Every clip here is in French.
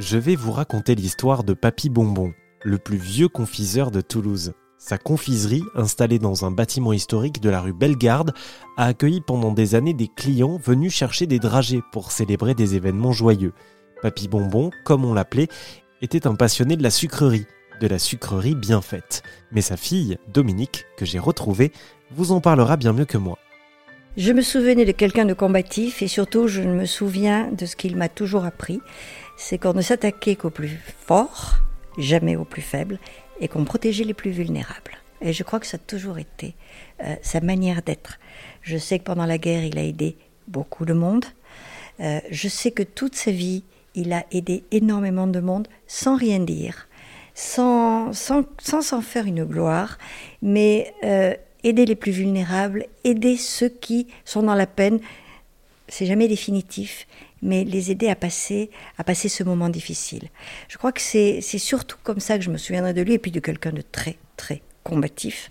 Je vais vous raconter l'histoire de Papy Bonbon, le plus vieux confiseur de Toulouse. Sa confiserie, installée dans un bâtiment historique de la rue Bellegarde, a accueilli pendant des années des clients venus chercher des dragées pour célébrer des événements joyeux. Papy Bonbon, comme on l'appelait, était un passionné de la sucrerie, de la sucrerie bien faite. Mais sa fille, Dominique, que j'ai retrouvée, vous en parlera bien mieux que moi. Je me souvenais de quelqu'un de combatif et surtout je me souviens de ce qu'il m'a toujours appris, c'est qu'on ne s'attaquait qu'aux plus forts, jamais aux plus faibles, et qu'on protégeait les plus vulnérables. Et je crois que ça a toujours été euh, sa manière d'être. Je sais que pendant la guerre, il a aidé beaucoup de monde. Euh, je sais que toute sa vie, il a aidé énormément de monde sans rien dire, sans s'en sans, faire une gloire, mais euh, aider les plus vulnérables, aider ceux qui sont dans la peine. C'est jamais définitif, mais les aider à passer, à passer ce moment difficile. Je crois que c'est surtout comme ça que je me souviendrai de lui, et puis de quelqu'un de très, très combatif.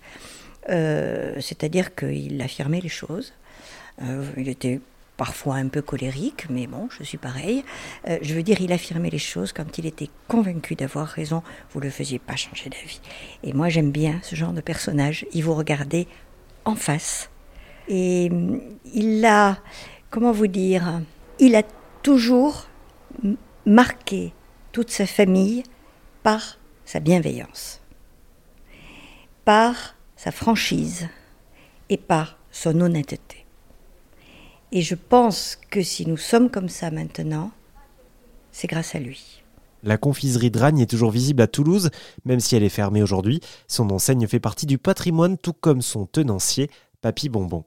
Euh, C'est-à-dire qu'il affirmait les choses. Euh, il était parfois un peu colérique, mais bon, je suis pareil. Euh, je veux dire, il affirmait les choses quand il était convaincu d'avoir raison. Vous ne le faisiez pas changer d'avis. Et moi, j'aime bien ce genre de personnage. Il vous regardait en face. Et mm, il a, comment vous dire, il a toujours marqué toute sa famille par sa bienveillance, par sa franchise et par son honnêteté. Et je pense que si nous sommes comme ça maintenant, c'est grâce à lui. La confiserie Dragne est toujours visible à Toulouse, même si elle est fermée aujourd'hui. Son enseigne fait partie du patrimoine, tout comme son tenancier, Papy Bonbon.